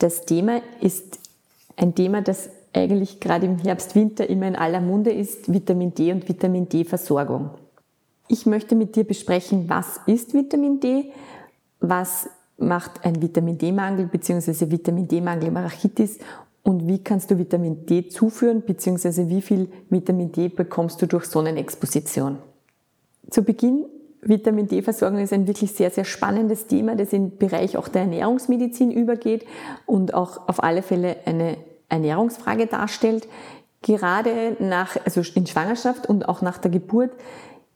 Das Thema ist ein Thema, das eigentlich gerade im Herbst, Winter immer in aller Munde ist, Vitamin D und Vitamin D-Versorgung. Ich möchte mit dir besprechen, was ist Vitamin D, was macht ein Vitamin D-Mangel bzw. Vitamin D-Mangel im Rachitis und wie kannst du Vitamin D zuführen bzw. wie viel Vitamin D bekommst du durch Sonnenexposition. Zu Beginn Vitamin D-Versorgung ist ein wirklich sehr, sehr spannendes Thema, das im Bereich auch der Ernährungsmedizin übergeht und auch auf alle Fälle eine Ernährungsfrage darstellt. Gerade nach, also in Schwangerschaft und auch nach der Geburt,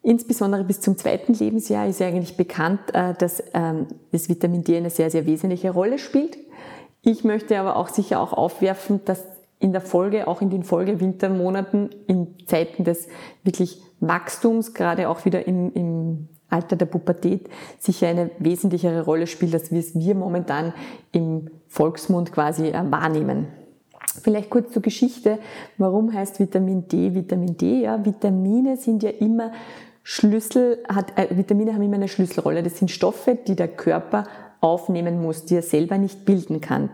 insbesondere bis zum zweiten Lebensjahr, ist ja eigentlich bekannt, äh, dass ähm, das Vitamin D eine sehr, sehr wesentliche Rolle spielt. Ich möchte aber auch sicher auch aufwerfen, dass in der Folge, auch in den Folgewintermonaten, in Zeiten des wirklich Wachstums, gerade auch wieder im, im Alter der Pubertät, sicher eine wesentlichere Rolle spielt, als wir es wir momentan im Volksmund quasi äh, wahrnehmen. Vielleicht kurz zur Geschichte. Warum heißt Vitamin D Vitamin D? Ja, Vitamine sind ja immer Schlüssel, hat, äh, Vitamine haben immer eine Schlüsselrolle. Das sind Stoffe, die der Körper aufnehmen muss, die er selber nicht bilden kann.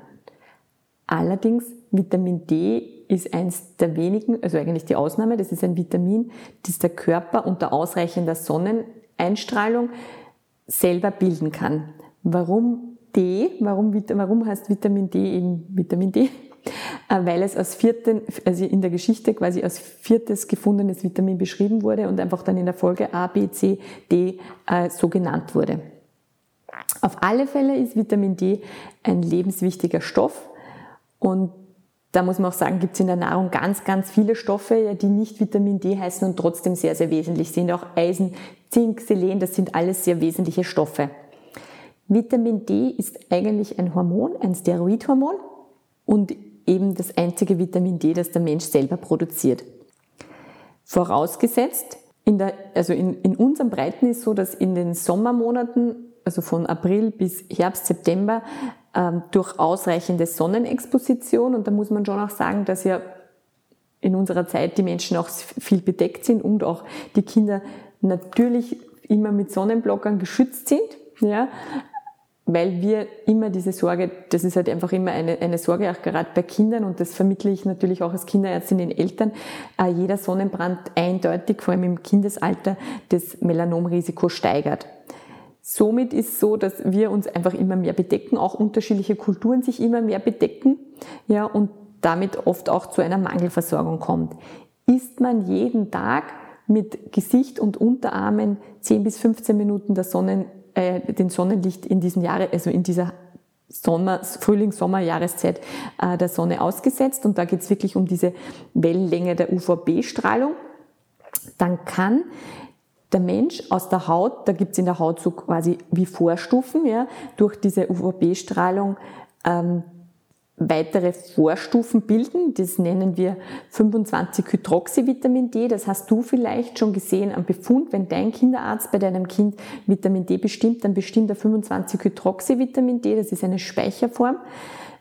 Allerdings Vitamin D ist eins der wenigen, also eigentlich die Ausnahme, das ist ein Vitamin, das der Körper unter ausreichender Sonneneinstrahlung selber bilden kann. Warum D? Warum, warum heißt Vitamin D eben Vitamin D? Äh, weil es als vierten, also in der Geschichte quasi als viertes gefundenes Vitamin beschrieben wurde und einfach dann in der Folge A, B, C, D äh, so genannt wurde. Auf alle Fälle ist Vitamin D ein lebenswichtiger Stoff und da muss man auch sagen, gibt es in der Nahrung ganz, ganz viele Stoffe, die nicht Vitamin D heißen und trotzdem sehr, sehr wesentlich sind. Auch Eisen, Zink, Selen, das sind alles sehr wesentliche Stoffe. Vitamin D ist eigentlich ein Hormon, ein Steroidhormon und eben das einzige Vitamin D, das der Mensch selber produziert. Vorausgesetzt, in der, also in, in unserem Breiten ist so, dass in den Sommermonaten also von April bis Herbst, September, ähm, durch ausreichende Sonnenexposition. Und da muss man schon auch sagen, dass ja in unserer Zeit die Menschen auch viel bedeckt sind und auch die Kinder natürlich immer mit Sonnenblockern geschützt sind. Ja, weil wir immer diese Sorge, das ist halt einfach immer eine, eine Sorge, auch gerade bei Kindern, und das vermittle ich natürlich auch als Kinderärztin den Eltern, äh, jeder Sonnenbrand eindeutig, vor allem im Kindesalter, das Melanomrisiko steigert. Somit ist so, dass wir uns einfach immer mehr bedecken, auch unterschiedliche Kulturen sich immer mehr bedecken, ja, und damit oft auch zu einer Mangelversorgung kommt. Isst man jeden Tag mit Gesicht und Unterarmen 10 bis 15 Minuten der Sonnen, äh, den Sonnenlicht in diesen Jahren, also in dieser Sommer, Frühling, Sommer, Jahreszeit äh, der Sonne ausgesetzt. Und da geht es wirklich um diese Wellenlänge der UVB-Strahlung. Dann kann der Mensch aus der Haut, da gibt's in der Haut so quasi wie Vorstufen, ja, durch diese UVB-Strahlung ähm, weitere Vorstufen bilden. Das nennen wir 25-Hydroxyvitamin D. Das hast du vielleicht schon gesehen am Befund. Wenn dein Kinderarzt bei deinem Kind Vitamin D bestimmt, dann bestimmt er 25-Hydroxyvitamin D. Das ist eine Speicherform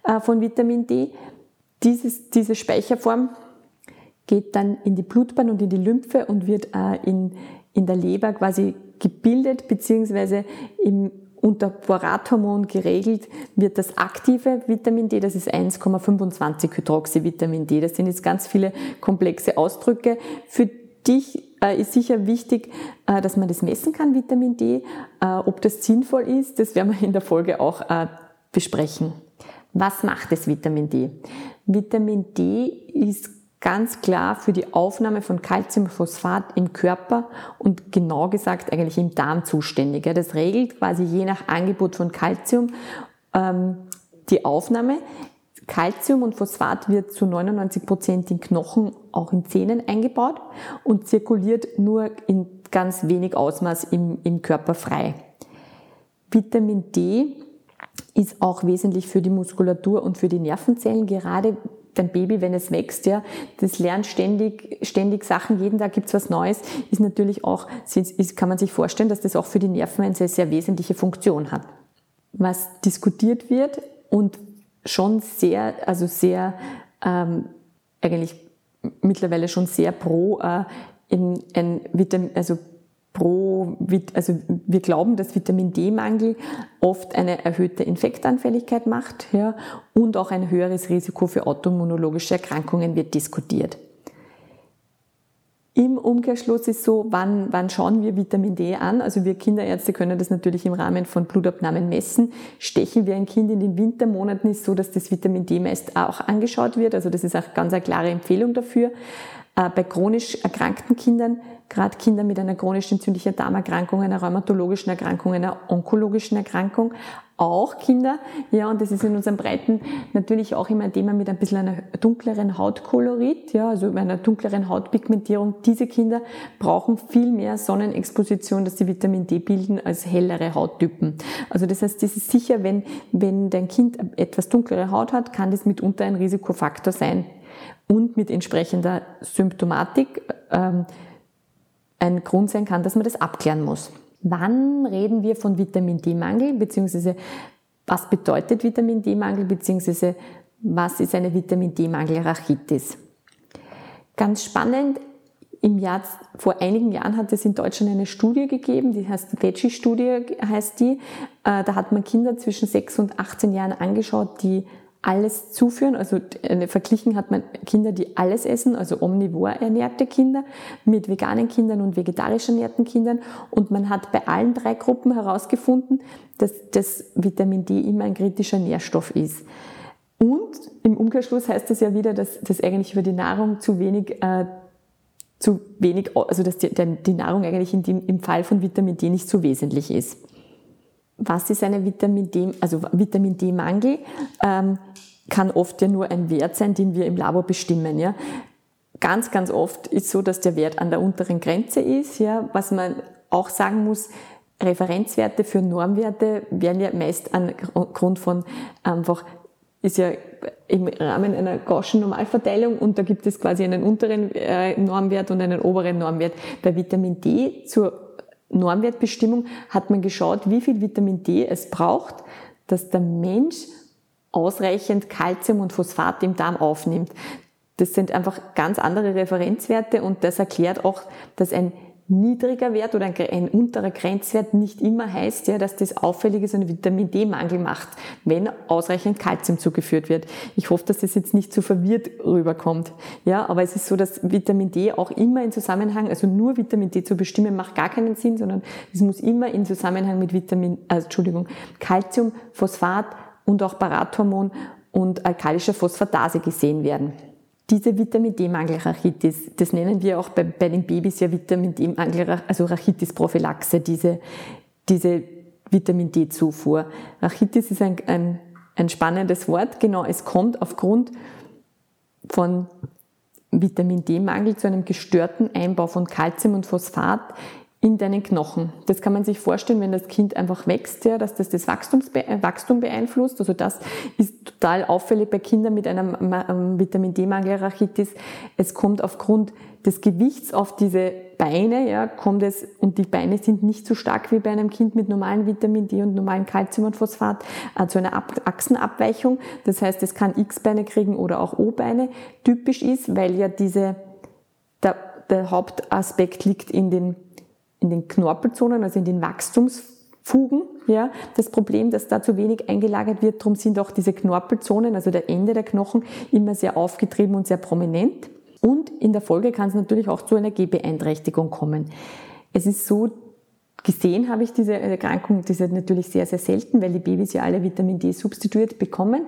äh, von Vitamin D. Dieses, diese Speicherform geht dann in die Blutbahn und in die Lymphe und wird äh, in, in der Leber quasi gebildet, beziehungsweise im unter Borathormon geregelt wird das aktive Vitamin D, das ist 1,25 Hydroxyvitamin D. Das sind jetzt ganz viele komplexe Ausdrücke. Für dich äh, ist sicher wichtig, äh, dass man das messen kann, Vitamin D. Äh, ob das sinnvoll ist, das werden wir in der Folge auch besprechen. Was macht das Vitamin D? Vitamin D ist ganz klar für die Aufnahme von Calciumphosphat im Körper und genau gesagt eigentlich im Darm zuständig. Das regelt quasi je nach Angebot von Calcium ähm, die Aufnahme. Calcium und Phosphat wird zu 99 Prozent in Knochen, auch in Zähnen eingebaut und zirkuliert nur in ganz wenig Ausmaß im, im Körper frei. Vitamin D ist auch wesentlich für die Muskulatur und für die Nervenzellen, gerade dein Baby, wenn es wächst, ja, das lernt ständig, ständig Sachen, jeden Tag gibt's was Neues, ist natürlich auch, ist, kann man sich vorstellen, dass das auch für die Nerven eine sehr, sehr wesentliche Funktion hat. Was diskutiert wird und schon sehr, also sehr, ähm, eigentlich mittlerweile schon sehr pro äh, in ein Vitamin, also pro, also wir glauben, dass Vitamin D-Mangel oft eine erhöhte Infektanfälligkeit macht ja, und auch ein höheres Risiko für autoimmunologische Erkrankungen wird diskutiert. Im Umkehrschluss ist so, wann, wann schauen wir Vitamin D an? Also wir Kinderärzte können das natürlich im Rahmen von Blutabnahmen messen. Stechen wir ein Kind in den Wintermonaten, ist so, dass das Vitamin D meist auch angeschaut wird. Also das ist auch ganz eine klare Empfehlung dafür. Äh, bei chronisch erkrankten Kindern, gerade Kinder mit einer chronisch entzündlichen Darmerkrankung, einer rheumatologischen Erkrankung, einer onkologischen Erkrankung, auch Kinder, ja, und das ist in unseren Breiten natürlich auch immer ein Thema mit ein bisschen einer dunkleren Hautkolorit, ja, also einer dunkleren Hautpigmentierung. Diese Kinder brauchen viel mehr Sonnenexposition, dass sie Vitamin D bilden, als hellere Hauttypen. Also das heißt, das ist sicher, wenn, wenn dein Kind etwas dunklere Haut hat, kann das mitunter ein Risikofaktor sein und mit entsprechender Symptomatik ähm, ein Grund sein kann, dass man das abklären muss. Wann reden wir von Vitamin D-Mangel, beziehungsweise was bedeutet Vitamin D-Mangel, beziehungsweise was ist eine Vitamin D-Mangel-Rachitis? Ganz spannend, im Jahr, vor einigen Jahren hat es in Deutschland eine Studie gegeben, die heißt Veggie-Studie, heißt die. Äh, da hat man Kinder zwischen 6 und 18 Jahren angeschaut, die alles zuführen. Also verglichen hat man Kinder, die alles essen, also omnivor ernährte Kinder mit veganen Kindern und vegetarisch ernährten Kindern. Und man hat bei allen drei Gruppen herausgefunden, dass das Vitamin D immer ein kritischer Nährstoff ist. Und im Umkehrschluss heißt das ja wieder, dass das eigentlich über die Nahrung zu wenig äh, zu wenig, also dass die, die Nahrung eigentlich in dem, im Fall von Vitamin D nicht so wesentlich ist was ist eine Vitamin D, also Vitamin D-Mangel? Ähm, kann oft ja nur ein Wert sein, den wir im Labor bestimmen. Ja. Ganz, ganz oft ist so, dass der Wert an der unteren Grenze ist. Ja. Was man auch sagen muss, Referenzwerte für Normwerte werden ja meist angrund von einfach ist ja im Rahmen einer Gaußschen Normalverteilung und da gibt es quasi einen unteren äh, Normwert und einen oberen Normwert. Bei Vitamin D zur Normwertbestimmung hat man geschaut, wie viel Vitamin D es braucht, dass der Mensch ausreichend Kalzium und Phosphat im Darm aufnimmt. Das sind einfach ganz andere Referenzwerte und das erklärt auch, dass ein niedriger Wert oder ein, unterer Grenzwert nicht immer heißt, ja, dass das auffällig ist und Vitamin D-Mangel macht, wenn ausreichend Kalzium zugeführt wird. Ich hoffe, dass das jetzt nicht zu verwirrt rüberkommt. Ja, aber es ist so, dass Vitamin D auch immer in Zusammenhang, also nur Vitamin D zu bestimmen, macht gar keinen Sinn, sondern es muss immer in Zusammenhang mit Vitamin, also, Entschuldigung, Kalzium, Phosphat und auch Parathormon und alkalischer Phosphatase gesehen werden. Diese Vitamin D-Mangel-Rachitis, das nennen wir auch bei, bei den Babys ja Vitamin D-Mangel, also Rachitis-Prophylaxe, diese, diese Vitamin D-Zufuhr. Rachitis ist ein, ein, ein spannendes Wort. Genau, es kommt aufgrund von Vitamin D-Mangel zu einem gestörten Einbau von Kalzium und Phosphat in deinen Knochen. Das kann man sich vorstellen, wenn das Kind einfach wächst, ja, dass das das äh, Wachstum beeinflusst. Also das ist total auffällig bei Kindern mit einem ähm, Vitamin D-Mangel, Rachitis. Es kommt aufgrund des Gewichts auf diese Beine, ja, kommt es, und die Beine sind nicht so stark wie bei einem Kind mit normalen Vitamin D und normalen Kalzium und Phosphat, äh, zu einer Ab Achsenabweichung. Das heißt, es kann X-Beine kriegen oder auch O-Beine. Typisch ist, weil ja diese, der, der Hauptaspekt liegt in den in den Knorpelzonen, also in den Wachstumsfugen, ja, das Problem, dass da zu wenig eingelagert wird. Darum sind auch diese Knorpelzonen, also der Ende der Knochen, immer sehr aufgetrieben und sehr prominent. Und in der Folge kann es natürlich auch zu einer Gehbeeinträchtigung kommen. Es ist so, Gesehen habe ich diese Erkrankung, die ist natürlich sehr, sehr selten, weil die Babys ja alle Vitamin D substituiert bekommen.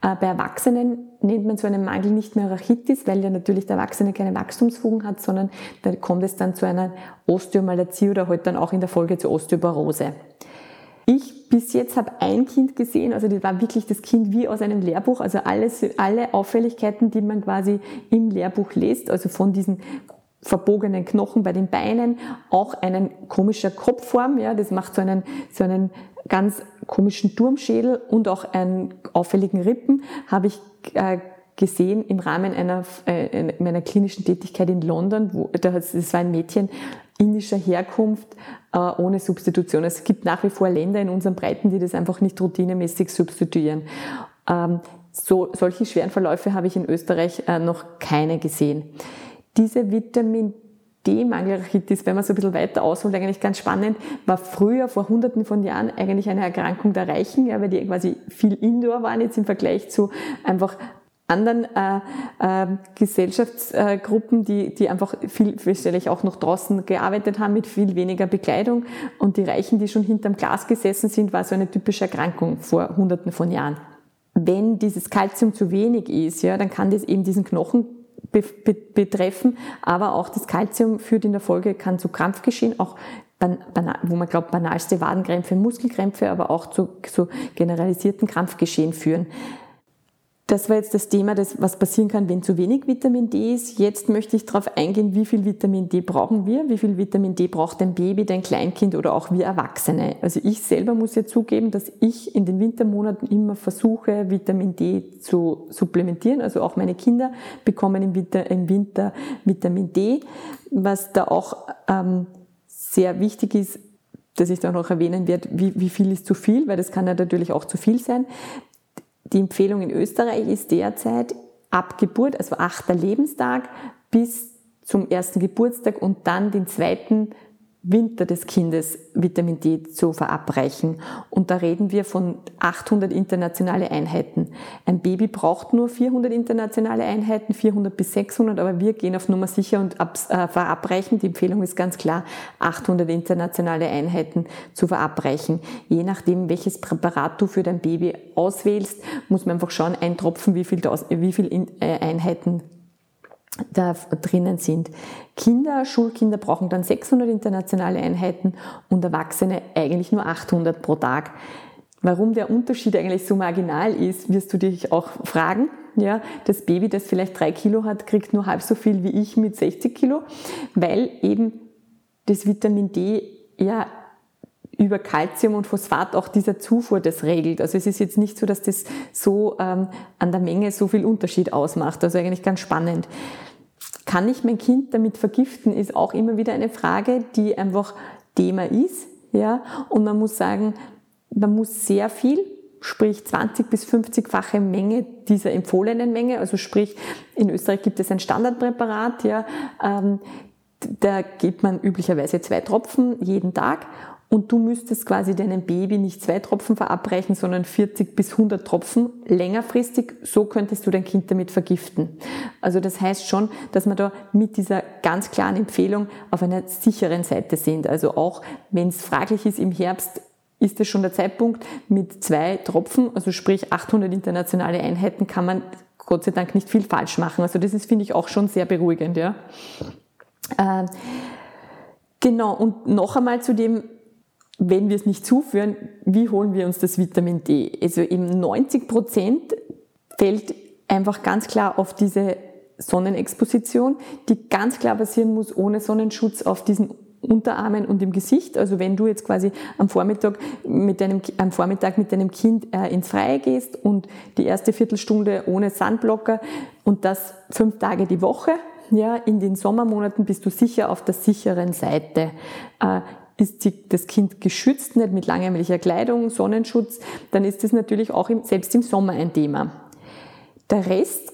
Äh, bei Erwachsenen nennt man so einen Mangel nicht mehr Rachitis, weil ja natürlich der Erwachsene keine Wachstumsfugen hat, sondern da kommt es dann zu einer Osteomalazie oder halt dann auch in der Folge zur Osteoporose. Ich bis jetzt habe ein Kind gesehen, also das war wirklich das Kind wie aus einem Lehrbuch, also alles, alle Auffälligkeiten, die man quasi im Lehrbuch liest, also von diesen verbogenen Knochen bei den Beinen, auch einen komischer Kopfform, ja, das macht so einen, so einen ganz komischen Turmschädel und auch einen auffälligen Rippen, habe ich äh, gesehen im Rahmen einer äh, meiner klinischen Tätigkeit in London, wo das war ein Mädchen indischer Herkunft äh, ohne Substitution. Es gibt nach wie vor Länder in unseren Breiten, die das einfach nicht routinemäßig substituieren. Ähm, so, solche schweren Verläufe habe ich in Österreich äh, noch keine gesehen. Diese Vitamin D-Mangelrachitis, wenn man so ein bisschen weiter ausholt, eigentlich ganz spannend, war früher, vor hunderten von Jahren, eigentlich eine Erkrankung der Reichen, ja, weil die quasi viel Indoor waren, jetzt im Vergleich zu einfach anderen äh, äh, Gesellschaftsgruppen, die, die einfach viel, feststelle auch noch draußen gearbeitet haben mit viel weniger Bekleidung. Und die Reichen, die schon hinterm Glas gesessen sind, war so eine typische Erkrankung vor hunderten von Jahren. Wenn dieses Kalzium zu wenig ist, ja, dann kann das eben diesen Knochen betreffen, aber auch das Kalzium führt in der Folge, kann zu Krampfgeschehen, auch wo man glaubt, banalste Wadenkrämpfe, Muskelkrämpfe, aber auch zu, zu generalisierten Krampfgeschehen führen. Das war jetzt das Thema, das, was passieren kann, wenn zu wenig Vitamin D ist. Jetzt möchte ich darauf eingehen, wie viel Vitamin D brauchen wir, wie viel Vitamin D braucht ein Baby, dein Kleinkind oder auch wir Erwachsene. Also ich selber muss ja zugeben, dass ich in den Wintermonaten immer versuche, Vitamin D zu supplementieren. Also auch meine Kinder bekommen im Winter, im Winter Vitamin D. Was da auch ähm, sehr wichtig ist, dass ich da noch erwähnen werde, wie, wie viel ist zu viel, weil das kann ja natürlich auch zu viel sein. Die Empfehlung in Österreich ist derzeit ab Geburt, also achter Lebenstag bis zum ersten Geburtstag und dann den zweiten Winter des Kindes Vitamin D zu verabreichen. Und da reden wir von 800 internationale Einheiten. Ein Baby braucht nur 400 internationale Einheiten, 400 bis 600, aber wir gehen auf Nummer sicher und äh, verabreichen. Die Empfehlung ist ganz klar, 800 internationale Einheiten zu verabreichen. Je nachdem, welches Präparat du für dein Baby auswählst, muss man einfach schauen, ein Tropfen, wie viel, wie viel äh, Einheiten da drinnen sind. Kinder, Schulkinder brauchen dann 600 internationale Einheiten und Erwachsene eigentlich nur 800 pro Tag. Warum der Unterschied eigentlich so marginal ist, wirst du dich auch fragen. Ja, das Baby, das vielleicht drei Kilo hat, kriegt nur halb so viel wie ich mit 60 Kilo, weil eben das Vitamin D ja über Kalzium und Phosphat auch dieser Zufuhr das regelt. Also es ist jetzt nicht so, dass das so ähm, an der Menge so viel Unterschied ausmacht. Also eigentlich ganz spannend. Kann ich mein Kind damit vergiften, ist auch immer wieder eine Frage, die einfach Thema ist. Ja? Und man muss sagen, man muss sehr viel, sprich 20 bis 50-fache Menge dieser empfohlenen Menge, also sprich in Österreich gibt es ein Standardpräparat, ja, ähm, da gibt man üblicherweise zwei Tropfen jeden Tag und du müsstest quasi deinem Baby nicht zwei Tropfen verabreichen, sondern 40 bis 100 Tropfen längerfristig. So könntest du dein Kind damit vergiften. Also das heißt schon, dass wir da mit dieser ganz klaren Empfehlung auf einer sicheren Seite sind. Also auch wenn es fraglich ist im Herbst, ist es schon der Zeitpunkt mit zwei Tropfen, also sprich 800 internationale Einheiten, kann man Gott sei Dank nicht viel falsch machen. Also das ist, finde ich, auch schon sehr beruhigend, ja. Äh, genau. Und noch einmal zu dem, wenn wir es nicht zuführen, wie holen wir uns das Vitamin D? Also eben 90 Prozent fällt einfach ganz klar auf diese Sonnenexposition, die ganz klar passieren muss ohne Sonnenschutz auf diesen Unterarmen und im Gesicht. Also wenn du jetzt quasi am Vormittag mit deinem, am Vormittag mit deinem Kind äh, ins Freie gehst und die erste Viertelstunde ohne Sandblocker und das fünf Tage die Woche, ja, in den Sommermonaten bist du sicher auf der sicheren Seite. Äh, ist das Kind geschützt, nicht mit langärmelicher Kleidung, Sonnenschutz, dann ist das natürlich auch im, selbst im Sommer ein Thema. Der Rest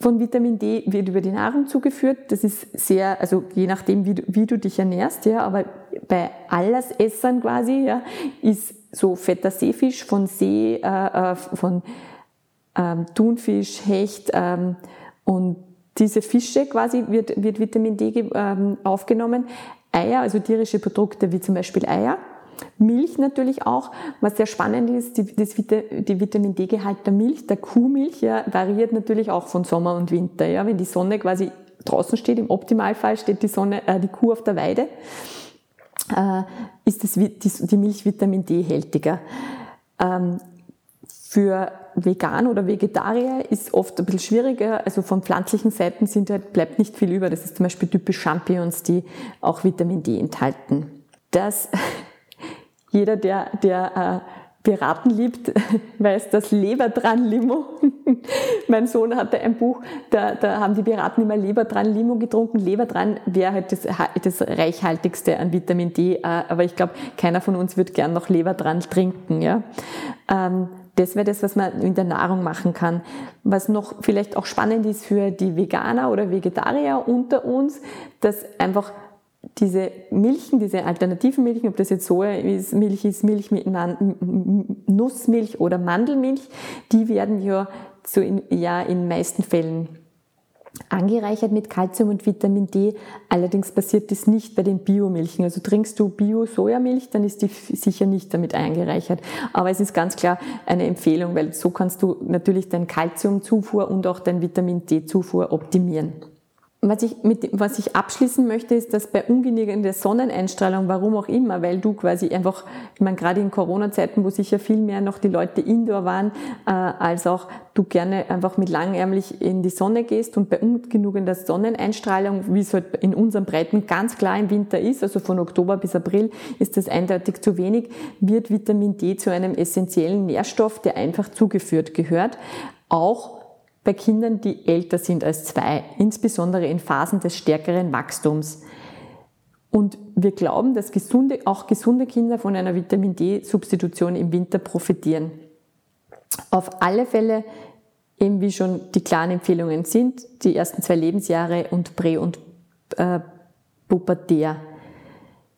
von Vitamin D wird über die Nahrung zugeführt. Das ist sehr, also je nachdem, wie du, wie du dich ernährst, ja, aber bei Allersessern quasi, ja, ist so fetter Seefisch von See, äh, äh von ähm, Thunfisch, Hecht ähm, und diese Fische quasi wird, wird Vitamin D ähm, aufgenommen. Eier, also tierische Produkte wie zum Beispiel Eier. Milch natürlich auch. Was sehr spannend ist, die, das, die Vitamin D-Gehalt der Milch, der Kuhmilch, ja, variiert natürlich auch von Sommer und Winter. Ja. Wenn die Sonne quasi draußen steht, im Optimalfall steht die, Sonne, äh, die Kuh auf der Weide, äh, ist das, die, die Milch Vitamin D hältiger. Ähm, für Vegan oder Vegetarier ist oft ein bisschen schwieriger. Also von pflanzlichen Seiten sind halt, bleibt nicht viel über. Das ist zum Beispiel typisch Champignons, die auch Vitamin D enthalten. Das, jeder, der, der äh, Piraten liebt, weiß das Leber dran Limo. mein Sohn hatte ein Buch, da, da haben die Piraten immer Leber dran Limo getrunken. Leber dran wäre halt das, das reichhaltigste an Vitamin D, äh, aber ich glaube, keiner von uns wird gern noch Leber dran trinken. Ja? Ähm, das wäre das, was man in der Nahrung machen kann. Was noch vielleicht auch spannend ist für die Veganer oder Vegetarier unter uns, dass einfach diese Milchen, diese alternativen Milchen, ob das jetzt Soja ist, Milch ist, Milch mit Nussmilch oder Mandelmilch, die werden ja, so in, ja in meisten Fällen angereichert mit Kalzium und Vitamin D. Allerdings passiert das nicht bei den Biomilchen. Also trinkst du Bio-Sojamilch, dann ist die sicher nicht damit angereichert. Aber es ist ganz klar eine Empfehlung, weil so kannst du natürlich dein Kalziumzufuhr und auch dein Vitamin D-Zufuhr optimieren. Was ich, mit, was ich abschließen möchte, ist, dass bei ungenügender Sonneneinstrahlung, warum auch immer, weil du quasi einfach, ich meine, gerade in Corona-Zeiten, wo sicher viel mehr noch die Leute indoor waren, äh, als auch du gerne einfach mit langärmlich in die Sonne gehst und bei ungenügender Sonneneinstrahlung, wie es halt in unseren Breiten ganz klar im Winter ist, also von Oktober bis April ist das eindeutig zu wenig, wird Vitamin D zu einem essentiellen Nährstoff, der einfach zugeführt gehört. Auch bei Kindern, die älter sind als zwei, insbesondere in Phasen des stärkeren Wachstums. Und wir glauben, dass gesunde, auch gesunde Kinder von einer Vitamin D-Substitution im Winter profitieren. Auf alle Fälle, eben wie schon die klaren Empfehlungen sind, die ersten zwei Lebensjahre und Prä- und äh, Pubertär.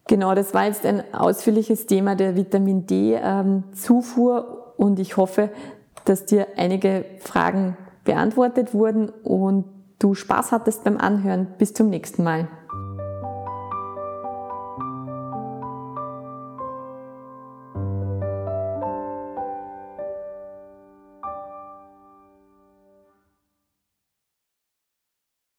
Genau, das war jetzt ein ausführliches Thema der Vitamin D-Zufuhr ähm, und ich hoffe, dass dir einige Fragen beantwortet wurden und du Spaß hattest beim Anhören. Bis zum nächsten Mal.